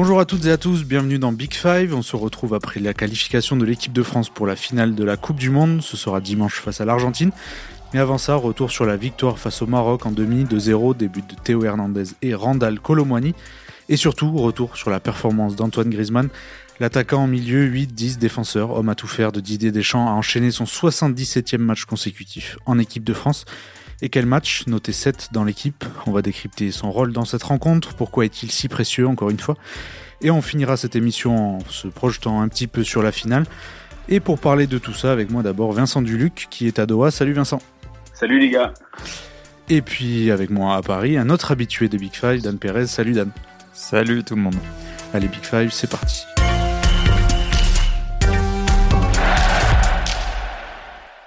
Bonjour à toutes et à tous, bienvenue dans Big Five. On se retrouve après la qualification de l'équipe de France pour la finale de la Coupe du Monde. Ce sera dimanche face à l'Argentine. Mais avant ça, retour sur la victoire face au Maroc en demi de 0, début de Théo Hernandez et Randall Colomwani. Et surtout, retour sur la performance d'Antoine Griezmann. L'attaquant en milieu, 8-10 défenseurs, homme à tout faire de Didier Deschamps, a enchaîné son 77e match consécutif en équipe de France. Et quel match, noté 7 dans l'équipe. On va décrypter son rôle dans cette rencontre, pourquoi est-il si précieux encore une fois. Et on finira cette émission en se projetant un petit peu sur la finale. Et pour parler de tout ça, avec moi d'abord Vincent Duluc qui est à Doha. Salut Vincent. Salut les gars. Et puis avec moi à Paris, un autre habitué de Big Five, Dan Perez. Salut Dan. Salut tout le monde. Allez Big Five, c'est parti.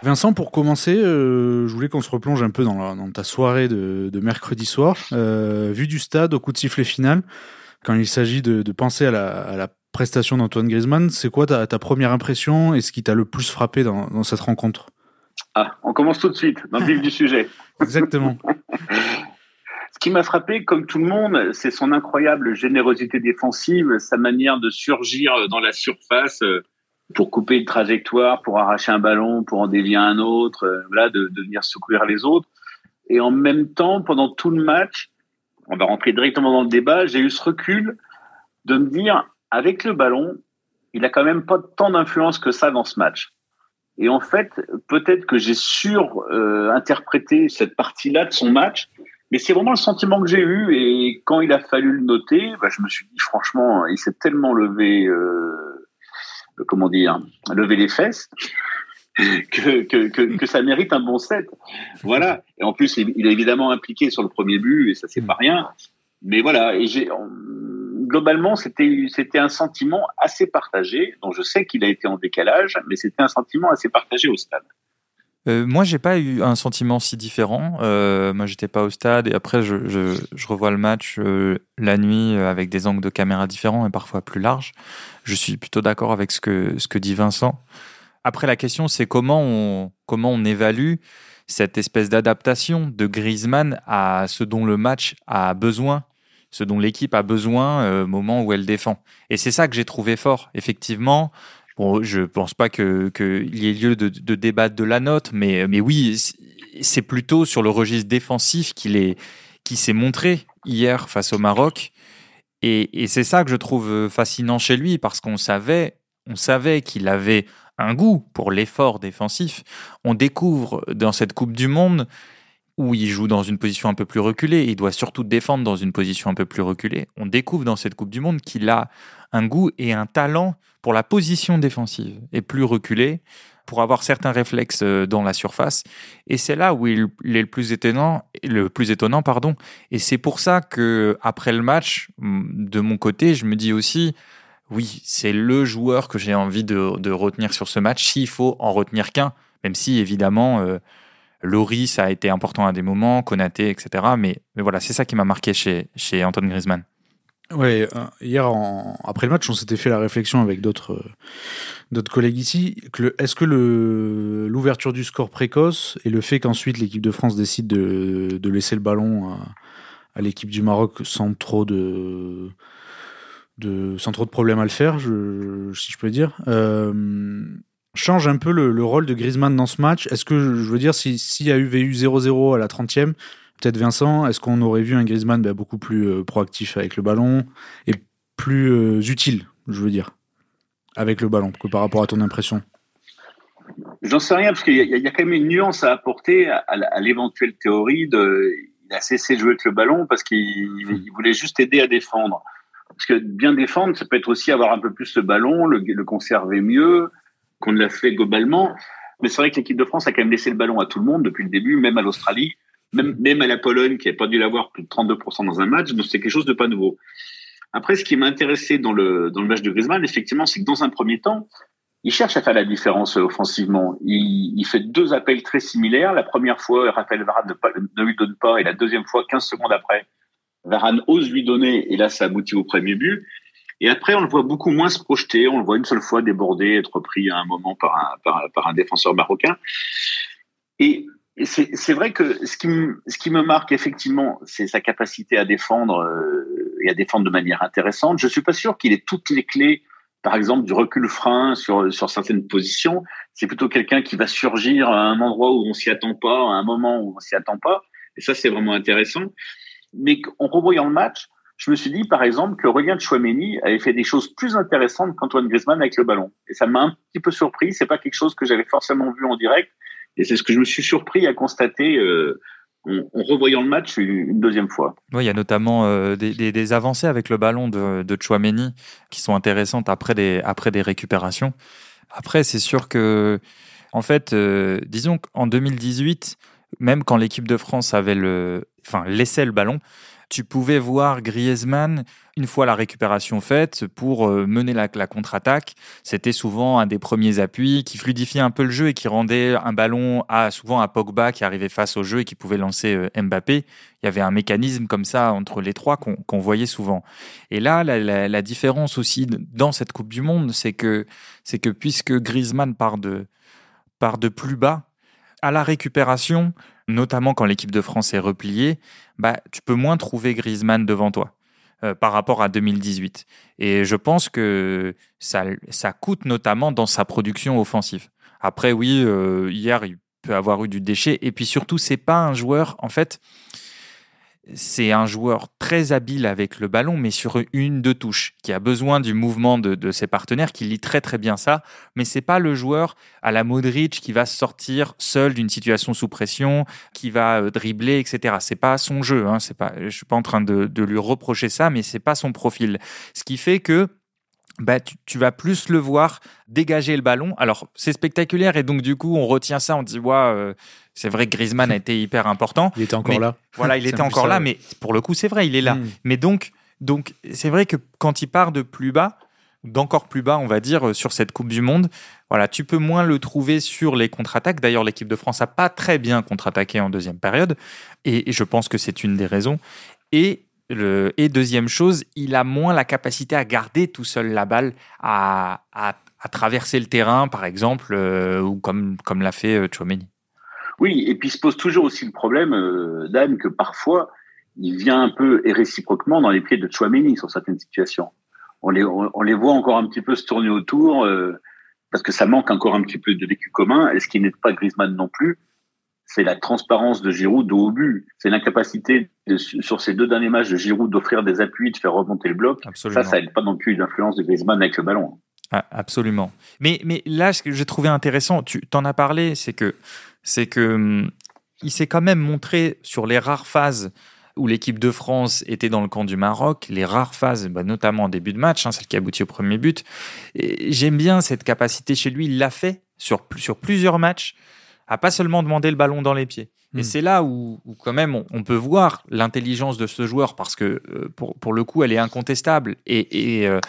Vincent, pour commencer, euh, je voulais qu'on se replonge un peu dans, ta soirée de, mercredi soir. Euh, vu du stade au coup de sifflet final, quand il s'agit de, penser à la, prestation d'Antoine Griezmann, c'est quoi ta, première impression et ce qui t'a le plus frappé dans, cette rencontre? Ah, on commence tout de suite, dans le vif du sujet. Exactement. ce qui m'a frappé, comme tout le monde, c'est son incroyable générosité défensive, sa manière de surgir dans la surface euh, pour couper une trajectoire, pour arracher un ballon, pour en dévier un autre, euh, de, venir secourir les autres. Et en même temps, pendant tout le match, on va rentrer directement dans le débat, j'ai eu ce recul de me dire, avec le ballon, il a quand même pas tant d'influence que ça dans ce match. Et en fait, peut-être que j'ai sur-interprété cette partie-là de son match, mais c'est vraiment le sentiment que j'ai eu. Et quand il a fallu le noter, bah, je me suis dit, franchement, il s'est tellement levé... Euh, comment dire, lever les fesses, que, que, ça mérite un bon set. Voilà. Et en plus, il, est évidemment impliqué sur le premier but, et ça, c'est pas rien. Mais voilà. Et j'ai, globalement, c'était, c'était un sentiment assez partagé, dont je sais qu'il a été en décalage, mais c'était un sentiment assez partagé au stade. Euh, moi, j'ai pas eu un sentiment si différent. Euh, moi, j'étais pas au stade et après, je, revois le match euh, la nuit euh, avec des angles de caméra différents et parfois plus larges. Je suis plutôt d'accord avec ce que, dit Vincent. Après, la question, c'est comment on, comment on évalue cette espèce d'adaptation de Griezmann à ce dont le match a besoin, ce dont l'équipe a besoin au moment où elle défend. Et c'est ça que j'ai trouvé fort. Effectivement, Bon, je pense pas qu'il y ait lieu de, débattre de la note, mais, mais oui, c'est plutôt sur le registre défensif qu'il est, s'est montré hier face au Maroc. Et, c'est ça que je trouve fascinant chez lui, parce qu'on savait, on savait qu'il avait un goût pour l'effort défensif. On découvre dans cette Coupe du Monde où il joue dans une position un peu plus reculée, il doit surtout défendre dans une position un peu plus reculée. On découvre dans cette Coupe du Monde qu'il a un goût et un talent pour la position défensive et plus reculé pour avoir certains réflexes euh, dans la surface. Et c'est là où il, est le plus étonnant, le plus étonnant, pardon. Et c'est pour ça que après le match, de mon côté, je me dis aussi, oui, c'est le joueur que j'ai envie de, retenir sur ce match. S'il faut en retenir qu'un, même si évidemment. Euh, Loris a été important à des moments, Konaté, etc. Mais, voilà, c'est ça qui m'a marqué chez, Antoine Griezmann. Ouais, euh, hier après le match, on s'était fait la réflexion avec d'autres euh, collègues ici. Est-ce que l'ouverture du score précoce et le fait qu'ensuite l'équipe de France décide de, laisser le ballon à, l'équipe du Maroc sans trop de, de sans trop de problèmes à le faire, si je peux dire, euh, change un peu le, rôle de Griezmann dans ce match Est-ce que je veux dire s'il y a eu 0-0 à la 30e, peut-être Vincent, est-ce qu'on aurait vu un Griezmann bah, beaucoup plus euh, proactif avec le ballon et plus euh, utile, je veux dire, avec le ballon que par rapport à ton impression? J'en sais rien parce qu'il y, a quand même une nuance à apporter à, l'éventuelle théorie de il a cessé de jouer avec le ballon parce qu'il voulait juste aider à défendre. Parce que bien défendre, ça peut être aussi avoir un peu plus le ballon, le conserver mieux, qu'on l'a fait globalement. Mais c'est vrai que l'équipe de France a quand même laissé le ballon à tout le monde depuis le début, même à l'Australie même, même à la Pologne qui n'a pas dû l'avoir plus de 32% dans un match, donc c'est quelque chose de pas nouveau. Après, ce qui m'a intéressé dans le, dans le match de Griezmann, effectivement, c'est que dans un premier temps, il cherche à faire la différence offensivement. Il, fait deux appels très similaires. La première fois, Raphaël Varane ne, lui donne pas, et la deuxième fois, 15 secondes après, Varane ose lui donner, et là, ça aboutit au premier but. Et après, on le voit beaucoup moins se projeter. On le voit une seule fois déborder, être pris à un moment par un, défenseur marocain. Et c'est vrai que ce qui, me, marque effectivement, c'est sa capacité à défendre. Euh, et à défendre de manière intéressante. Je suis pas sûr qu'il ait toutes les clés, par exemple, du recul frein sur, sur certaines positions. C'est plutôt quelqu'un qui va surgir à un endroit où on s'y attend pas, à un moment où on s'y attend pas. Et ça, c'est vraiment intéressant. Mais en revoyant le match, je me suis dit, par exemple, que Aurélien Chouameni avait fait des choses plus intéressantes qu'Antoine Griezmann avec le ballon. Et ça m'a un petit peu surpris. C'est pas quelque chose que j'avais forcément vu en direct. Et c'est ce que je me suis surpris à constater euh, en, revoyant le match une, deuxième fois. Oui, il y a notamment euh, des, avancées avec le ballon de, de Chouameni qui sont intéressantes après des, récupérations. Après, c'est sûr que, en fait, euh, disons qu'en 2018, même quand l'équipe de France avait le, enfin, laissait le ballon, tu pouvais voir Griezmann, une fois la récupération faite, pour euh, mener la, contre-attaque. C'était souvent un des premiers appuis qui fluidifiait un peu le jeu et qui rendait un ballon à, souvent à Pogba qui arrivait face au jeu et qui pouvait lancer euh, Mbappé. Il y avait un mécanisme comme ça entre les trois qu'on voyait souvent. Et là, la, différence aussi dans cette Coupe du Monde, c'est que, que puisque Griezmann part de, part de plus bas, à la récupération, notamment quand l'équipe de France est repliée, bah, tu peux moins trouver Griezmann devant toi. Euh, par rapport à 2018. Et je pense que ça, coûte notamment dans sa production offensive. Après, oui, euh, hier, il peut avoir eu du déchet. Et puis surtout, c'est pas un joueur, en fait, c'est un joueur très habile avec le ballon, mais sur une, deux touches, qui a besoin du mouvement de, ses partenaires, qui lit très très bien ça. Mais c'est pas le joueur à la Modric qui va sortir seul d'une situation sous pression, qui va euh, dribbler, etc. C'est pas son jeu. Hein, c'est pas, je suis pas en train de, lui reprocher ça, mais c'est pas son profil. Ce qui fait que bah, tu, vas plus le voir dégager le ballon. Alors, c'est spectaculaire et donc, du coup, on retient ça, on dit, ouais, c'est vrai que Griezmann a été hyper important. Il était encore là. Voilà, il était encore là, mais pour le coup, c'est vrai, il est là. Hmm. Mais donc, donc c'est vrai que quand il part de plus bas, d'encore plus bas, on va dire, euh, sur cette Coupe du Monde, voilà, tu peux moins le trouver sur les contre-attaques. D'ailleurs, l'équipe de France n'a pas très bien contre-attaqué en deuxième période, et je pense que c'est une des raisons. Et et deuxième chose, il a moins la capacité à garder tout seul la balle, à, traverser le terrain, par exemple, euh, ou comme, comme l'a fait euh, Chouameni. Oui, et puis se pose toujours aussi le problème, euh, Dan, que parfois, il vient un peu et réciproquement dans les pieds de Chouameni sur certaines situations. On les, on, les voit encore un petit peu se tourner autour, parce que ça manque encore un petit peu de vécu commun, et ce qui n'est pas Griezmann non plus c'est la transparence de Giroud de haut but. C'est l'incapacité sur ces deux derniers matchs de Giroud d'offrir des appuis, de faire remonter le bloc. Ça, ça n'aide pas non plus l'influence de Griezmann avec le ballon. Ah, absolument. Mais, mais là, ce que j'ai trouvé intéressant, tu t'en as parlé, c'est que, c'est que hum, il s'est quand même montré sur les rares phases où l'équipe de France était dans le camp du Maroc, les rares phases, bah, notamment en début de match, hein, celle qui aboutit au premier but. J'aime bien cette capacité chez lui, il l'a fait sur, sur plusieurs matchs à pas seulement demander le ballon dans les pieds. Et hmm. c'est là où, quand même on, peut voir l'intelligence de ce joueur parce que euh, pour, pour, le coup elle est incontestable et, et, euh,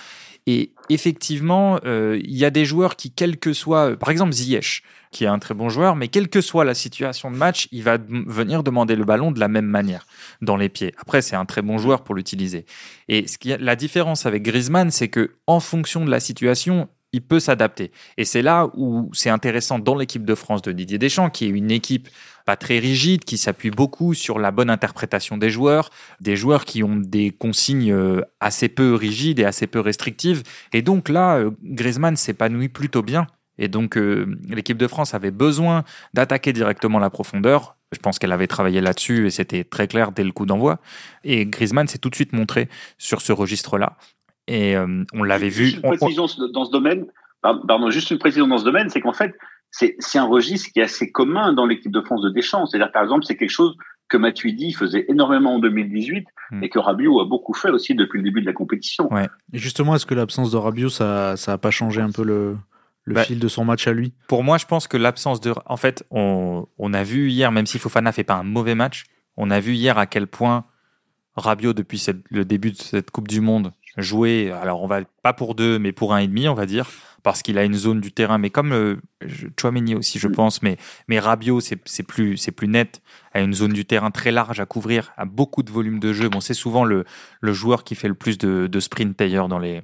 et effectivement euh, il y a des joueurs qui quel que soit par exemple Ziyech qui est un très bon joueur mais quelle que soit la situation de match il va venir demander le ballon de la même manière dans les pieds. Après c'est un très bon joueur pour l'utiliser. Et ce qui la différence avec Griezmann c'est que en fonction de la situation il peut s'adapter. Et c'est là où c'est intéressant dans l'équipe de France de Didier Deschamps, qui est une équipe pas très rigide, qui s'appuie beaucoup sur la bonne interprétation des joueurs, des joueurs qui ont des consignes euh, assez peu rigides et assez peu restrictives. Et donc là, euh, Griezmann s'épanouit plutôt bien. Et donc euh, l'équipe de France avait besoin d'attaquer directement la profondeur. Je pense qu'elle avait travaillé là-dessus et c'était très clair dès le coup d'envoi. Et Griezmann s'est tout de suite montré sur ce registre-là. Et euh, on l'avait vu. Une précision dans ce domaine, pardon, juste une précision dans ce domaine, c'est qu'en fait, c'est un registre qui est assez commun dans l'équipe de France de Deschamps. C'est-à-dire, par exemple, c'est quelque chose que Matuidi faisait énormément en 2018 hmm. et que Rabiot a beaucoup fait aussi depuis le début de la compétition. Ouais. Et justement, est-ce que l'absence de Rabiot, ça n'a pas changé un peu le, le bah, fil de son match à lui? Pour moi, je pense que l'absence de. En fait, on, on, a vu hier, même si Fofana fait pas un mauvais match, on a vu hier à quel point Rabiot, depuis le début de cette Coupe du Monde, jouer, alors on va pas pour deux, mais pour un et demi, on va dire, parce qu'il a une zone du terrain, mais comme euh, Chouameni aussi, je mm. pense, mais, mais Rabiot, c'est plus, plus net, a une zone du terrain très large à couvrir, a beaucoup de volume de jeu. Bon, c'est souvent le, le joueur qui fait le plus de, de sprint d'ailleurs dans les,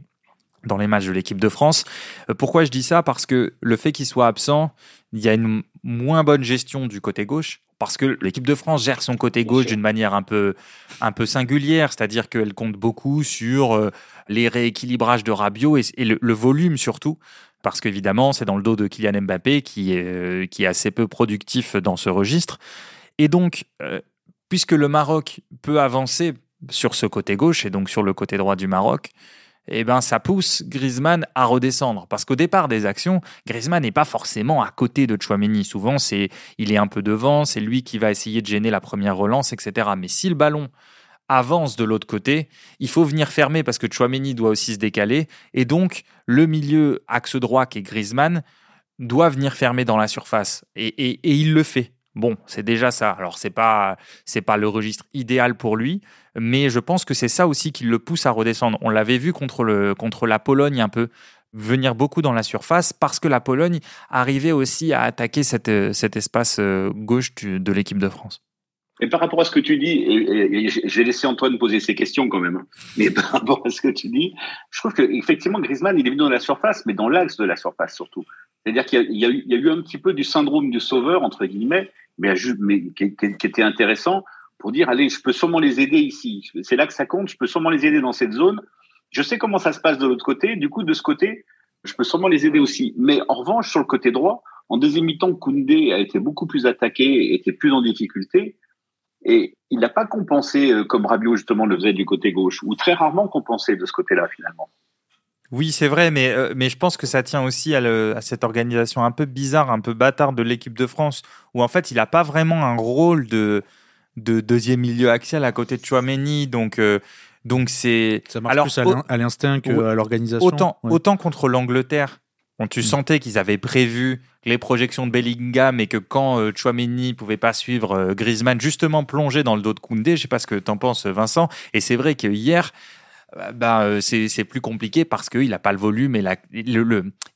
dans les matchs de l'équipe de France. Euh, pourquoi je dis ça? Parce que le fait qu'il soit absent, il y a une moins bonne gestion du côté gauche parce que l'équipe de France gère son côté gauche d'une manière un peu, un peu singulière, c'est-à-dire qu'elle compte beaucoup sur euh, les rééquilibrages de Rabiot et, le, volume surtout, parce qu'évidemment, c'est dans le dos de Kylian Mbappé qui est, euh, qui est assez peu productif dans ce registre. Et donc, euh, puisque le Maroc peut avancer sur ce côté gauche et donc sur le côté droit du Maroc, eh ben, ça pousse Griezmann à redescendre. Parce qu'au départ des actions, Griezmann n'est pas forcément à côté de Chouameni. Souvent, c'est, il est un peu devant, c'est lui qui va essayer de gêner la première relance, etc. Mais si le ballon avance de l'autre côté, il faut venir fermer parce que Chouameni doit aussi se décaler. Et donc, le milieu axe droit qui est Griezmann doit venir fermer dans la surface. et il le fait. Bon, c'est déjà ça. Alors c'est pas c'est pas le registre idéal pour lui, mais je pense que c'est ça aussi qui le pousse à redescendre. On l'avait vu contre le contre la Pologne un peu venir beaucoup dans la surface parce que la Pologne arrivait aussi à attaquer cet espace euh, gauche de l'équipe de France. Et par rapport à ce que tu dis, et, j'ai laissé Antoine poser ses questions quand même, mais par rapport à ce que tu dis, je trouve qu'effectivement Griezmann, il est venu dans la surface, mais dans l'axe de la surface surtout. C'est-à-dire qu'il y, a eu un petit peu du syndrome du sauveur, entre guillemets, mais, qui, était intéressant pour dire, allez, je peux sûrement les aider ici. C'est là que ça compte, je peux sûrement les aider dans cette zone. Je sais comment ça se passe de l'autre côté, du coup, de ce côté, je peux sûrement les aider aussi. Mais en revanche, sur le côté droit, en deuxième mi-temps, Koundé a été beaucoup plus attaqué, était plus en difficulté. Et il n'a pas compensé euh, comme Rabiot justement le faisait du côté gauche, ou très rarement compensé de ce côté-là finalement. Oui, c'est vrai, mais, euh, mais je pense que ça tient aussi à, cette organisation un peu bizarre, un peu bâtarde de l'équipe de France, où en fait, il n'a pas vraiment un rôle de, de deuxième milieu axial à côté de Chouameni. Donc, euh, donc c'est. Ça marche plus à l'instinct qu'à l'organisation. Autant, autant contre l'Angleterre, on tu mm. sentais qu'ils avaient prévu les projections de Bellingham et que quand euh, Chouameni pouvait pas suivre Griezmann, justement plongé dans le dos de Koundé, je sais pas ce que tu en penses, Vincent. Et c'est vrai que hier, ben, c'est plus compliqué parce qu'il n'a pas le volume et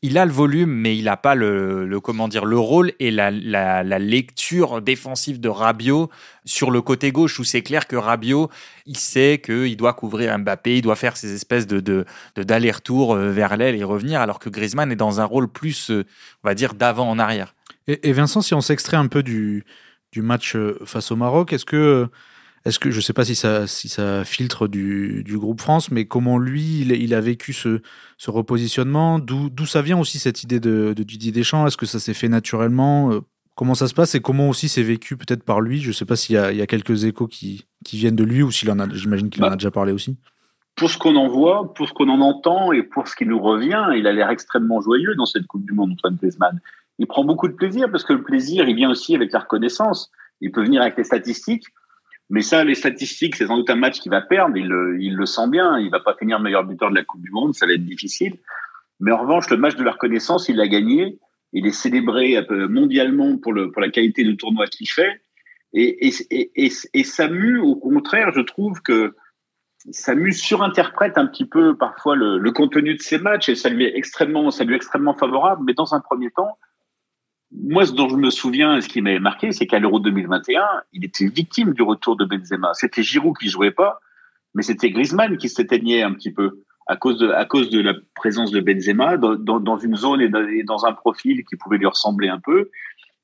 il a le volume mais il n'a pas le, comment dire le rôle et la, la, lecture défensive de Rabiot sur le côté gauche où c'est clair que Rabiot il sait qu'il doit couvrir Mbappé, il doit faire ces espèces de d'aller-retour euh, vers l'aile et revenir alors que Griezmann est dans un rôle plus on va dire d'avant en arrière. Et, et, Vincent, si on s'extrait un peu du, du match face au Maroc, est-ce que est-ce que je ne sais pas si ça, si ça filtre du, du groupe France, mais comment lui, il, il a vécu ce, ce repositionnement? D'où ça vient aussi cette idée de, de Didier Deschamps? Est-ce que ça s'est fait naturellement? Euh, Comment ça se passe? Et comment aussi c'est vécu peut-être par lui? Je ne sais pas s'il y, y, a quelques échos qui, qui viennent de lui ou s'il en a. J'imagine qu'il en a bah, déjà parlé aussi. Pour ce qu'on en voit, pour ce qu'on en entend et pour ce qui nous revient, il a l'air extrêmement joyeux dans cette Coupe du Monde, Antoine Griezmann. Il prend beaucoup de plaisir parce que le plaisir, il vient aussi avec la reconnaissance. Il peut venir avec les statistiques. Mais ça, les statistiques, c'est sans doute un match qu'il va perdre. Il le, il le sent bien. Il va pas finir meilleur buteur de la Coupe du Monde. Ça va être difficile. Mais en revanche, le match de la reconnaissance, il l'a gagné. Il est célébré mondialement pour, le, pour la qualité du tournoi qu'il fait. Et, et, et, et, ça mue, au contraire, je trouve que ça mue surinterprète un petit peu parfois le, le, contenu de ces matchs et ça lui est extrêmement, ça lui est extrêmement favorable. Mais dans un premier temps, moi, ce dont je me souviens, ce qui m'avait marqué, c'est qu'à l'Euro 2021, il était victime du retour de Benzema. C'était Giroud qui jouait pas, mais c'était Griezmann qui s'éteignait un petit peu à cause de, à cause de la présence de Benzema dans, dans, dans une zone et dans, un profil qui pouvait lui ressembler un peu.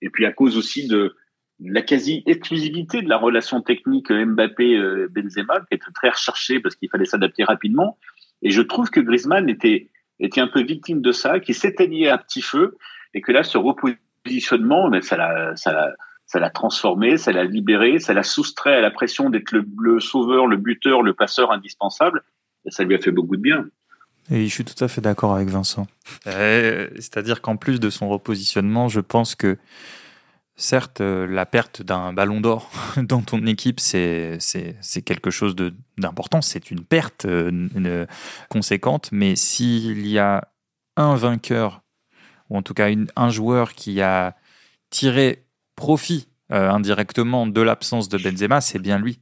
Et puis à cause aussi de la quasi-exclusivité de la relation technique Mbappé-Benzema, qui était très recherchée parce qu'il fallait s'adapter rapidement. Et je trouve que Griezmann était, était un peu victime de ça, qui s'éteignait à petit feu, et que là, se repose positionnement, mais ça l'a, ça ça l'a transformé, ça l'a libéré, ça l'a soustrait à la pression d'être le, sauveur, le buteur, le passeur indispensable. Et ça lui a fait beaucoup de bien. Et je suis tout à fait d'accord avec Vincent. Euh, c'est-à-dire qu'en plus de son repositionnement, je pense que certes, euh, la perte d'un ballon d'or dans ton équipe, c'est, c'est, c'est quelque chose de, d'important, c'est une perte euh, conséquente, mais s'il y a un vainqueur ou en tout cas un joueur qui a tiré profit euh, indirectement de l'absence de Benzema, c'est bien lui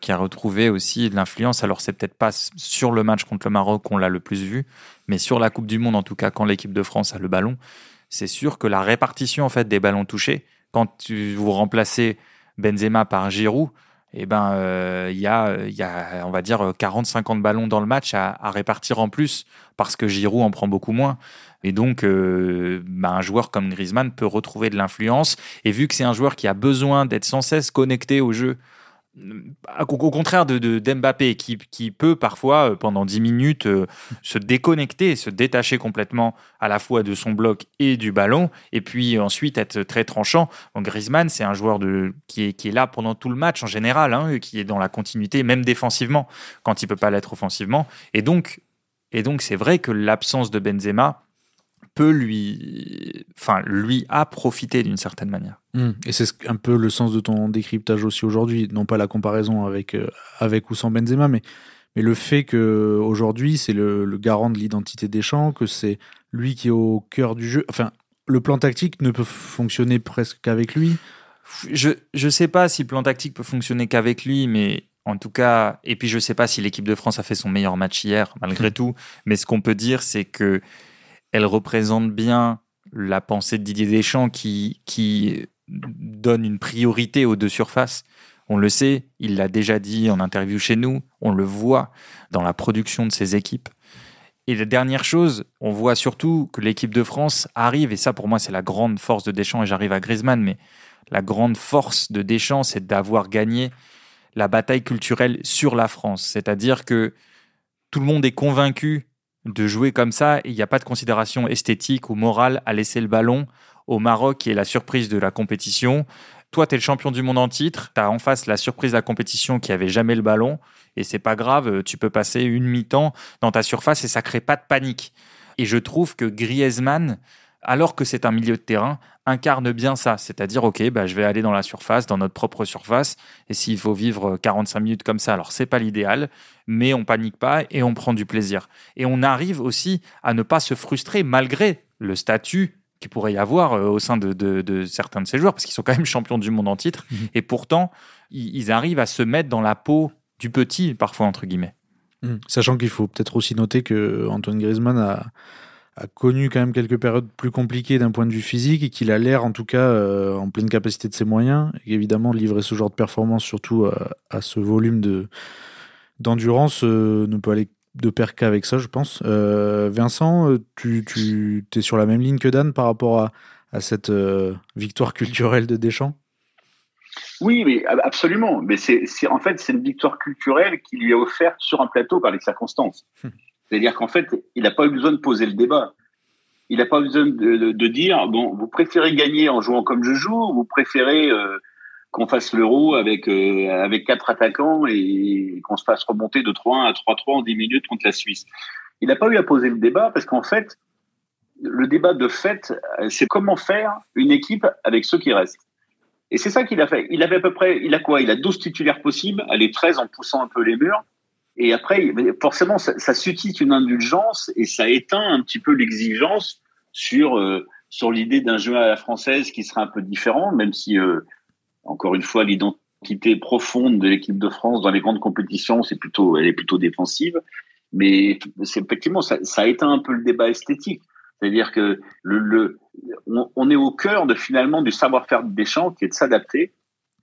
qui a retrouvé aussi de l'influence. Alors c'est peut-être pas sur le match contre le Maroc qu'on l'a le plus vu, mais sur la Coupe du Monde en tout cas quand l'équipe de France a le ballon, c'est sûr que la répartition en fait des ballons touchés, quand tu, vous remplacez Benzema par Giroud, eh ben, euh, il y, a, y, a, on va dire, 40-50 ballons dans le match à, à, répartir en plus, parce que Giroud en prend beaucoup moins. Et donc, euh, bah, un joueur comme Griezmann peut retrouver de l'influence. Et vu que c'est un joueur qui a besoin d'être sans cesse connecté au jeu, au contraire de, qui, peut parfois, euh, pendant 10 minutes, euh, se déconnecter, se détacher complètement à la fois de son bloc et du ballon, et puis ensuite être très tranchant. Donc Griezmann, c'est un joueur de, qui, est, qui est là pendant tout le match en général, hein, qui est dans la continuité, même défensivement, quand il peut pas l'être offensivement. Et donc, et donc c'est vrai que l'absence de Benzema peut lui, enfin, lui a profité d'une certaine manière. Hmm. Et c'est un peu le sens de ton décryptage aussi aujourd'hui, non pas la comparaison avec, euh, avec ou sans Benzema, mais, mais le fait que aujourd'hui c'est le, garant de l'identité des champs, que c'est lui qui est au cœur du jeu. Enfin, le plan tactique ne peut fonctionner presque qu'avec lui. Je ne sais pas si le plan tactique peut fonctionner qu'avec lui, mais en tout cas, et puis je ne sais pas si l'équipe de France a fait son meilleur match hier, malgré tout, mais ce qu'on peut dire, c'est que elle représente bien la pensée de Didier Deschamps qui, qui donne une priorité aux deux surfaces. On le sait, il l'a déjà dit en interview chez nous, on le voit dans la production de ses équipes. Et la dernière chose, on voit surtout que l'équipe de France arrive, et ça pour moi c'est la grande force de Deschamps, et j'arrive à Griezmann, mais la grande force de Deschamps, c'est d'avoir gagné la bataille culturelle sur la France. C'est-à-dire que tout le monde est convaincu de jouer comme ça. Il n'y a pas de considération esthétique ou morale à laisser le ballon au Maroc, qui est la surprise de la compétition. Toi, tu es le champion du monde en titre, tu as en face la surprise de la compétition qui avait jamais le ballon, et c'est pas grave, tu peux passer une mi-temps dans ta surface et ça crée pas de panique. Et je trouve que Griezmann, alors que c'est un milieu de terrain, incarne bien ça. C'est-à-dire, OK, bah, je vais aller dans la surface, dans notre propre surface. Et s'il faut vivre 45 minutes comme ça, alors c'est pas l'idéal, mais on panique pas et on prend du plaisir. Et on arrive aussi à ne pas se frustrer malgré le statut qu'il pourrait y avoir euh, au sein de, certains de ces joueurs, parce qu'ils sont quand même champions du monde en titre. Mhm. Et pourtant, ils, arrivent à se mettre dans la peau du petit, parfois, entre guillemets. Mhm. Sachant qu'il faut peut-être aussi noter que Antoine Griezmann a a connu quand même quelques périodes plus compliquées d'un point de vue physique et qu'il a l'air en tout cas euh, en pleine capacité de ses moyens. Et évidemment, livrer ce genre de performance, surtout euh, à, ce volume de d'endurance, euh, ne peut aller de pair qu'avec ça, je pense. Vincent, tu, tu es sur la même ligne que Dan par rapport à, à cette victoire culturelle de Deschamps? Oui, mais absolument. Mais c'est en fait c'est une victoire culturelle qui lui est offerte sur un plateau par les circonstances. C'est-à-dire qu'en fait, il n'a pas eu besoin de poser le débat. Il n'a pas besoin de, dire bon, vous préférez gagner en jouant comme je joue, ou vous préférez euh, qu'on fasse l'euro avec euh, avec quatre attaquants et qu'on se fasse remonter de 3-1 à 3-3 en 10 minutes contre la Suisse? Il n'a pas eu à poser le débat parce qu'en fait, le débat de fait, c'est comment faire une équipe avec ceux qui restent. Et c'est ça qu'il a fait. Il avait à peu près, il a quoi? Il a 12 titulaires possibles, allez 13 en poussant un peu les murs. Et après, forcément, ça, ça suscite une indulgence et ça éteint un petit peu l'exigence sur euh, sur l'idée d'un jeu à la française qui sera un peu différent, même si euh, encore une fois l'identité profonde de l'équipe de France dans les grandes compétitions, c'est plutôt elle est plutôt défensive. Mais c'est effectivement ça, ça éteint un peu le débat esthétique. C'est-à-dire que le, le on, est au cœur de finalement du savoir-faire des champs qui est de s'adapter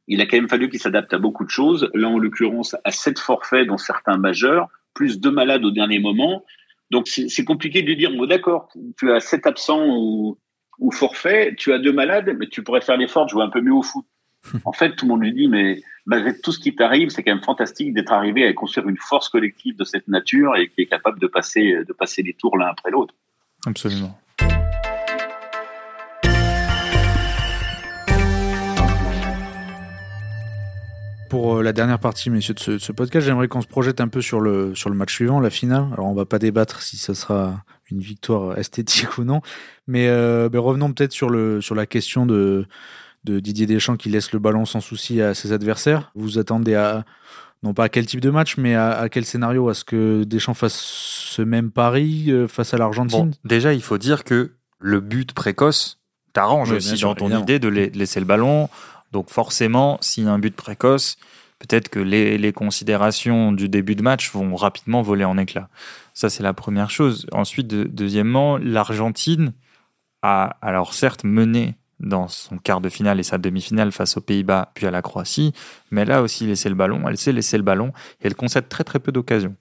il a quand même fallu qu'il s'adapte à beaucoup de choses. Là, en l'occurrence, à sept forfaits, dont certains majeurs, plus deux malades au dernier moment. Donc, c'est compliqué de lui dire, bon, d'accord, tu as sept absents ou, ou forfaits, tu as deux malades, mais tu pourrais faire l'effort de jouer un peu mieux au foot. en fait, tout le monde lui dit, mais malgré tout ce qui t'arrive, c'est quand même fantastique d'être arrivé à construire une force collective de cette nature et qui est capable de passer, de passer les tours l'un après l'autre. Absolument. Pour euh, la dernière partie, messieurs, de ce, podcast, j'aimerais qu'on se projette un peu sur le, sur le match suivant, la finale. Alors, on va pas débattre si ça sera une victoire esthétique ou non, mais, euh, ben, revenons peut-être sur, le, sur la question de, de Didier Deschamps qui laisse le ballon sans souci à ses adversaires. Vous attendez à, non pas à quel type de match, mais à, quel scénario? Est-ce que Deschamps fasse ce même pari euh, face à l'Argentine? Déjà, il faut dire que le but précoce t'arrange aussi dans ton idée de laisser le ballon donc forcément, s'il y a un but précoce, peut-être que les, considérations du début de match vont rapidement voler en éclats. Ça, c'est la première chose. Ensuite, deuxièmement, l'Argentine a alors certes mené dans son quart de finale et sa demi-finale face aux Pays-Bas puis à la Croatie, mais elle a aussi laissé le ballon, elle sait laisser le ballon et elle concède très très peu d'occasions.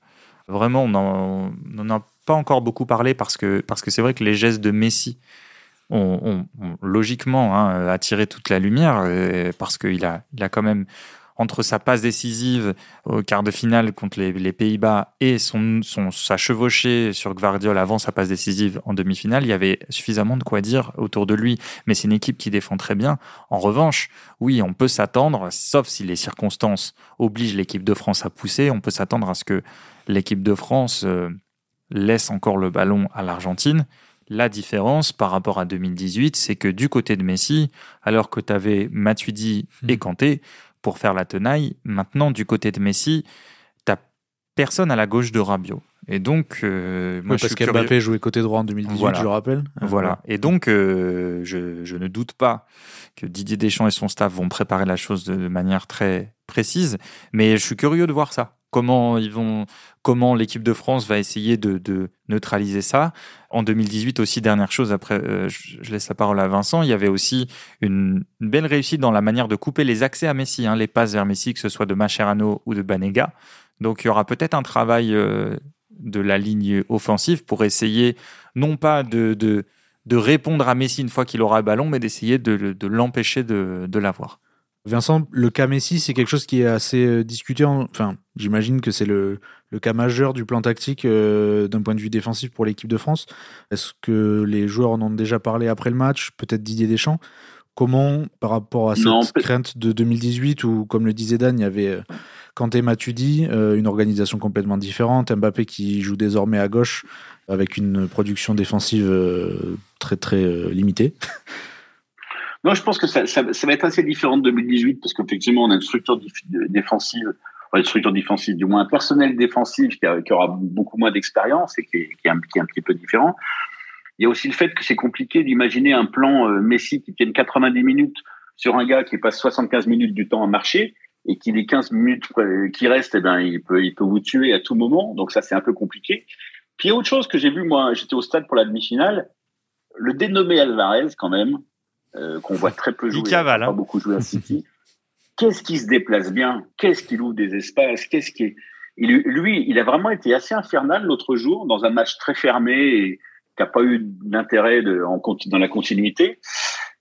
Vraiment, on n'en a pas encore beaucoup parlé parce que parce que c'est vrai que les gestes de Messi ont, logiquement hein, attiré toute la lumière euh, parce qu'il a, il a quand même entre sa passe décisive au quart de finale contre les, Pays-Bas et son, son, sa chevauchée sur Gvardiol avant sa passe décisive en demi-finale, il y avait suffisamment de quoi dire autour de lui. Mais c'est une équipe qui défend très bien. En revanche, oui, on peut s'attendre, sauf si les circonstances obligent l'équipe de France à pousser, on peut s'attendre à ce que l'équipe de France euh, laisse encore le ballon à l'Argentine. La différence par rapport à 2018, c'est que du côté de Messi, alors que tu avais Matuidi et hmm. Kanté, pour faire la tenaille. Maintenant, du côté de Messi, t'as personne à la gauche de Rabiot. Et donc, euh, moi, parce qu'Mbappé jouait côté droit en 2018, je le rappelle. Euh, voilà. Et donc, euh, je, ne doute pas que Didier Deschamps et son staff vont préparer la chose de manière très précise. Mais je suis curieux de voir ça comment ils vont, comment l'équipe de France va essayer de, neutraliser ça. En 2018 aussi, dernière chose, après, euh, je, laisse la parole à Vincent, il y avait aussi une, belle réussite dans la manière de couper les accès à Messi, hein, les passes vers Messi, que ce soit de Macherano ou de Banega. Donc il y aura peut-être un travail euh, de la ligne offensive pour essayer non pas de, répondre à Messi une fois qu'il aura le ballon, mais d'essayer de, l'empêcher de l'avoir. Vincent, le cas Messi, c'est quelque chose qui est assez euh, discuté. Enfin, j'imagine que c'est le, cas majeur du plan tactique euh, d'un point de vue défensif pour l'équipe de France. Est-ce que les joueurs en ont déjà parlé après le match? Peut-être Didier Deschamps? Comment, par rapport à cette crainte de 2018, où, comme le disait Dan, il y avait euh, Kanté Matuidi, une organisation complètement différente, Mbappé qui joue désormais à gauche avec une production défensive très très limitée Non, je pense que ça, ça, ça, va être assez différent de 2018 parce qu'effectivement, on a une structure défensive, une structure défensive, du moins un personnel défensif qui, aura beaucoup moins d'expérience et qui est, qui, est un, qui est, un, petit peu différent. Il y a aussi le fait que c'est compliqué d'imaginer un plan euh, Messi qui tienne 90 minutes sur un gars qui passe 75 minutes du temps à marcher et qui les 15 minutes qui restent, eh ben, il peut, il peut vous tuer à tout moment. Donc ça, c'est un peu compliqué. Puis il y a autre chose que j'ai vu, moi, j'étais au stade pour la demi-finale. Le dénommé Alvarez, quand même, euh, qu'on voit très peu jouer, il cavale, pas hein. beaucoup jouer à City. Qu'est-ce qui se déplace bien? Qu'est-ce qui ouvre des espaces? Qu'est-ce qui lui, il a vraiment été assez infernal l'autre jour dans un match très fermé et qui n'a pas eu d'intérêt dans la continuité.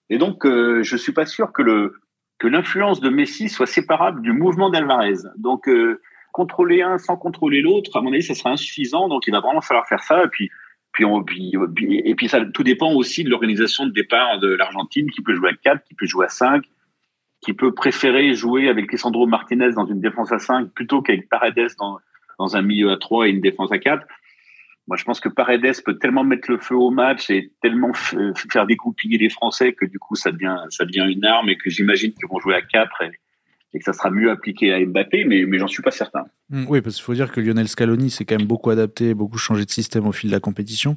Et donc, euh, je suis pas sûr que le que l'influence de Messi soit séparable du mouvement d'Alvarez. Donc, euh, contrôler un sans contrôler l'autre, à mon avis, ça sera insuffisant. Donc, il va vraiment falloir faire ça. Et puis, puis, on, et puis ça, tout dépend aussi de l'organisation de départ de l'Argentine, qui peut jouer à 4, qui peut jouer à 5, qui peut préférer jouer avec Lisandro Martinez dans une défense à 5 plutôt qu'avec Paredes dans, dans un milieu à 3 et une défense à 4. Moi, je pense que Paredes peut tellement mettre le feu au match et tellement faire découpiller les Français que du coup, ça devient, ça devient une arme et que j'imagine qu'ils vont jouer à 4 et, et que ça sera mieux appliqué à Mbappé, mais, mais j'en suis pas certain. Mm, oui, parce qu'il faut dire que Lionel Scaloni s'est quand même beaucoup adapté, beaucoup changé de système au fil de la compétition.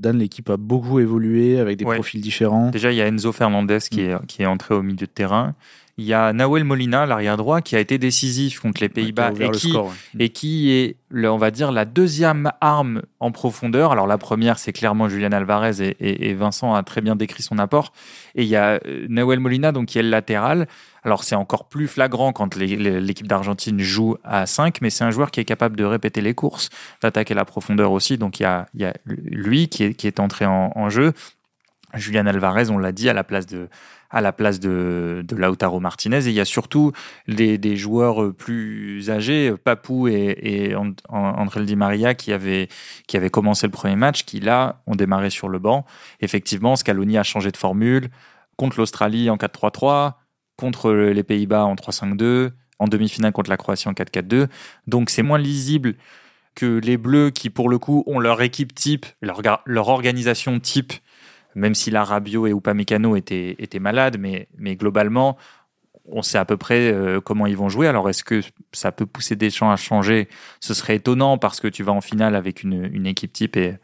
Dan, l'équipe a beaucoup évolué avec des profils différents. Déjà, il y a Enzo Fernandez qui, mm. est, qui est entré au milieu de terrain. Il y a Nahuel Molina, l'arrière droit, qui a été décisif contre les Pays-Bas et, qui, et qui est, on va dire, la deuxième arme en profondeur. Alors la première, c'est clairement Julian Alvarez et, et, Vincent a très bien décrit son apport. Et il y a euh, Nahuel Molina, donc qui est le latéral. Alors c'est encore plus flagrant quand l'équipe d'Argentine joue à 5, mais c'est un joueur qui est capable de répéter les courses, d'attaquer la profondeur aussi. Donc il y a, il y a lui qui est, qui est entré en, en jeu. Julian Alvarez, on l'a dit, à la place de, à la place de, de Lautaro Martinez. Et il y a surtout des, des joueurs plus âgés, Papou et, et André Di Maria, qui avaient, qui avaient commencé le premier match, qui là ont démarré sur le banc. Effectivement, Scaloni a changé de formule contre l'Australie en 4-3-3, contre les Pays-Bas en 3-5-2, en demi-finale contre la Croatie en 4-4-2. Donc c'est moins lisible que les Bleus qui, pour le coup, ont leur équipe type, leur, leur organisation type même si la Rabio et Upamecano étaient, étaient malades, mais, mais globalement, on sait à peu près euh, comment ils vont jouer. Alors, est-ce que ça peut pousser des champs à changer? Ce serait étonnant parce que tu vas en finale avec une, une équipe type et,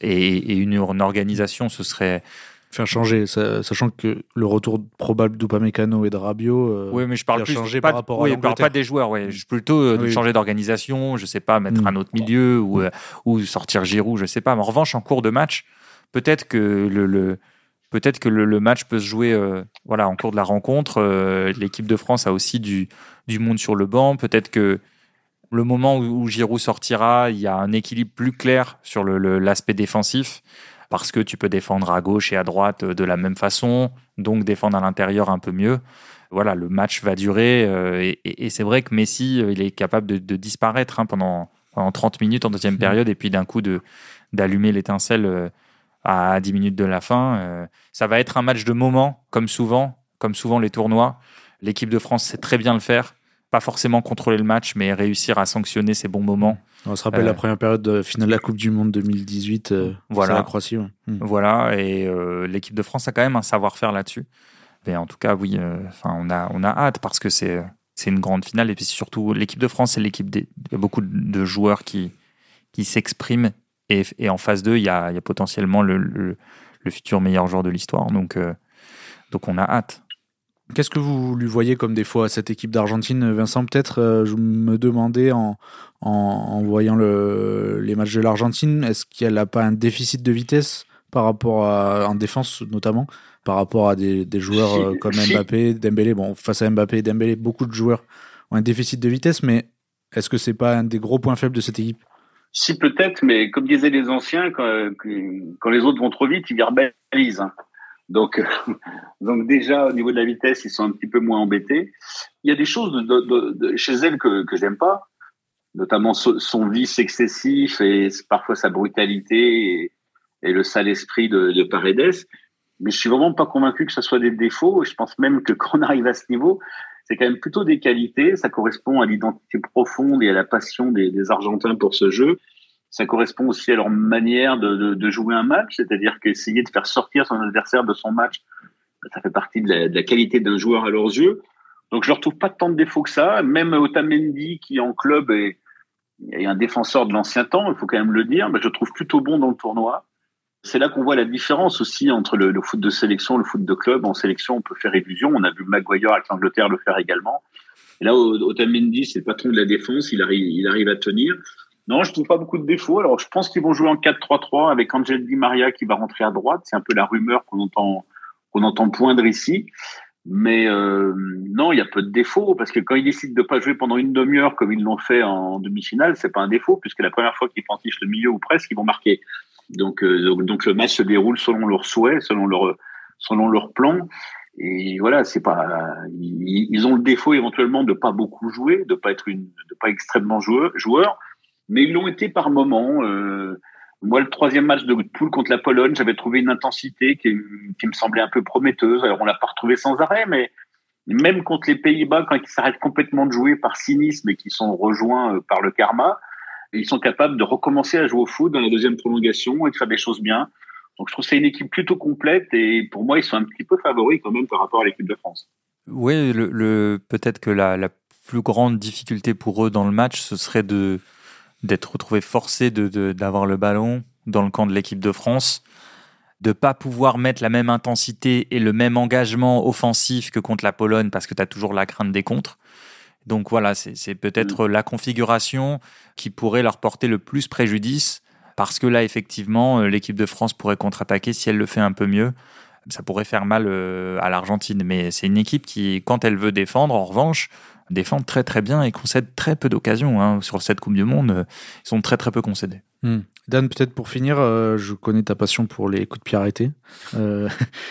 et, une, organisation, ce serait. Faire changer, sachant que le retour probable d'Upamecano et de Rabio. Euh, oui, mais je parle plus pas, par rapport oui, parle pas des joueurs, ouais. Je plutôt euh, de changer d'organisation, je sais pas, mettre hmm. un autre milieu ou, ou sortir Giroud, je sais pas. Mais en revanche, en cours de match, peut-être que le, peut-être que le, match peut se jouer voilà, en cours de la rencontre. L'équipe de France a aussi du, du monde sur le banc. Peut-être que le moment où, Giroud sortira, il y a un équilibre plus clair sur l'aspect défensif parce que tu peux défendre à gauche et à droite de la même façon, donc défendre à l'intérieur un peu mieux. Voilà, le match va durer euh, et, c'est vrai que Messi, euh, il est capable de, disparaître hein, pendant, 30 minutes en deuxième mmh. période et puis d'un coup d'allumer l'étincelle euh, à 10 minutes de la fin. Ça va être un match de moment, comme souvent, comme souvent les tournois. L'équipe de France sait très bien le faire pas forcément contrôler le match, mais réussir à sanctionner ces bons moments. On se rappelle la euh, première période de finale de la Coupe du Monde 2018, euh, voilà. la Croatie. Hmm. Voilà, et euh, l'équipe de France a quand même un savoir-faire là-dessus. Mais en tout cas, oui, enfin, on, a, on a hâte parce que c'est c'est une grande finale. Et puis surtout, l'équipe de France, c'est l'équipe des. Il y a beaucoup de joueurs qui, qui s'expriment. Et, et, en phase 2, il y a, il y a potentiellement le, le, le, futur meilleur joueur de l'histoire. Donc, donc on a hâte. Qu'est-ce que vous lui voyez comme défaut à cette équipe d'Argentine Vincent, peut-être, euh, je me demandais en, en, voyant le, les matchs de l'Argentine, est-ce qu'elle n'a pas un déficit de vitesse par rapport à, en défense notamment, par rapport à des, des joueurs euh, comme Mbappé, Dembélé? Bon, face à Mbappé et Dembélé, beaucoup de joueurs ont un déficit de vitesse, mais est-ce que c'est pas un des gros points faibles de cette équipe? Si, peut-être, mais comme disaient les anciens, quand, les autres vont trop vite, ils verbalisent. Hein. Donc, donc déjà au niveau de la vitesse, ils sont un petit peu moins embêtés. Il y a des choses chez elle que que j'aime pas, notamment son, vice excessif et parfois sa brutalité et, le sale esprit de, de Paredes. Mais je suis vraiment pas convaincu que ce soit des défauts. Je pense même que quand on arrive à ce niveau, c'est quand même plutôt des qualités. Ça correspond à l'identité profonde et à la passion des, des Argentins pour ce jeu ça correspond aussi à leur manière de, de, jouer un match, c'est-à-dire qu'essayer de faire sortir son adversaire de son match, ça fait partie de la, de la qualité d'un joueur à leurs yeux. Donc je ne retrouve pas tant de défauts que ça. Même Otamendi, qui en club est, est un défenseur de l'ancien temps, il faut quand même le dire, mais je trouve plutôt bon dans le tournoi. C'est là qu'on voit la différence aussi entre le, foot de sélection et le foot de club. En sélection, on peut faire illusion. On a vu Maguire avec l'Angleterre le faire également. Et là, Otamendi, c'est le patron de la défense. Il arrive, il arrive à tenir. Non, je trouve pas beaucoup de défauts. Alors, je pense qu'ils vont jouer en 4-3-3 avec Angel Di Maria qui va rentrer à droite. C'est un peu la rumeur qu'on entend, qu'on entend poindre ici. Mais euh, non, il y a peu de défauts parce que quand ils décident de pas jouer pendant une demi-heure comme ils l'ont fait en demi-finale, c'est pas un défaut puisque la première fois qu'ils pentichent le milieu ou presque, ils vont marquer. Donc, euh, donc, le match se déroule selon leurs souhaits, selon leur, selon leur plan. Et voilà, c'est pas, ils, ont le défaut éventuellement de pas beaucoup jouer, de pas être une, de pas extrêmement joueur, joueur mais ils l'ont été par moments. Euh, moi, le troisième match de poule contre la Pologne, j'avais trouvé une intensité qui, qui, me semblait un peu prometteuse. Alors, on l'a pas retrouvé sans arrêt, mais même contre les Pays-Bas, quand ils s'arrêtent complètement de jouer par cynisme et qu'ils sont rejoints euh, par le karma, ils sont capables de recommencer à jouer au foot dans la deuxième prolongation et de faire des choses bien. Donc, je trouve que c'est une équipe plutôt complète et pour moi, ils sont un petit peu favoris quand même par rapport à l'équipe de France. Oui, peut-être que la, plus grande difficulté pour eux dans le match, ce serait de d'être retrouvé forcé d'avoir le ballon dans le camp de l'équipe de France, de pas pouvoir mettre la même intensité et le même engagement offensif que contre la Pologne parce que tu as toujours la crainte des contres. Donc voilà, c'est peut-être mm. la configuration qui pourrait leur porter le plus préjudice parce que là, effectivement, euh, l'équipe de France pourrait contre-attaquer si elle le fait un peu mieux. Ça pourrait faire mal euh, à l'Argentine, mais c'est une équipe qui, quand elle veut défendre, en revanche, défendent très très bien et concèdent très peu d'occasions. Hein. Sur cette Coupe du Monde, euh, ils sont très très peu concédés. Hmm. Dan, peut-être pour finir, euh, je connais ta passion pour les coups de pied arrêtés. Euh,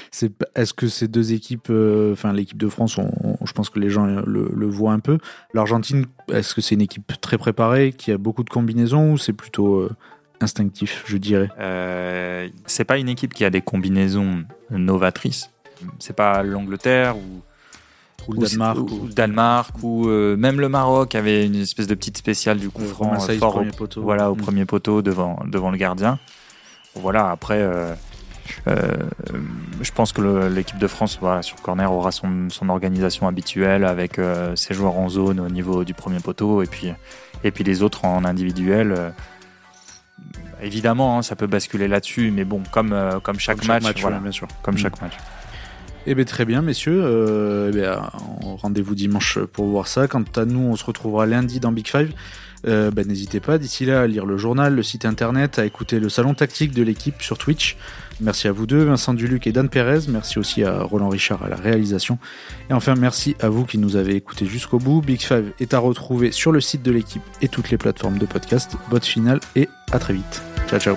est-ce que ces deux équipes, enfin l'équipe de France, je pense que les gens le, voient un peu. L'Argentine, est-ce que c'est une équipe très préparée, qui a beaucoup de combinaisons ou c'est plutôt instinctif, je dirais? C'est pas une équipe qui a des combinaisons novatrices. C'est pas l'Angleterre ou ou le Danemark. Ou, le Danemark, ou euh, même le Maroc avait une espèce de petite spéciale du coup franc fort au, poteau. Voilà, au mm. premier poteau devant, devant le gardien. Voilà, après, euh, euh, je pense que l'équipe de France voilà, sur corner aura son, son organisation habituelle avec ses joueurs en zone au niveau du premier poteau et puis, et puis les autres en individuel. Évidemment, hein, ça peut basculer là-dessus, mais bon, comme, comme chaque, match, voilà, bien sûr. comme mm. chaque match. Eh bien, très bien, messieurs. Euh, eh rendez-vous dimanche pour voir ça. Quant à nous, on se retrouvera lundi dans Big Five. Euh, bah, N'hésitez pas d'ici là à lire le journal, le site internet, à écouter le salon tactique de l'équipe sur Twitch. Merci à vous deux, Vincent Duluc et Dan Pérez. Merci aussi à Roland Richard à la réalisation. Et enfin, merci à vous qui nous avez écoutés jusqu'au bout. Big Five est à retrouver sur le site de l'équipe et toutes les plateformes de podcast. Bonne finale et à très vite. Ciao, ciao.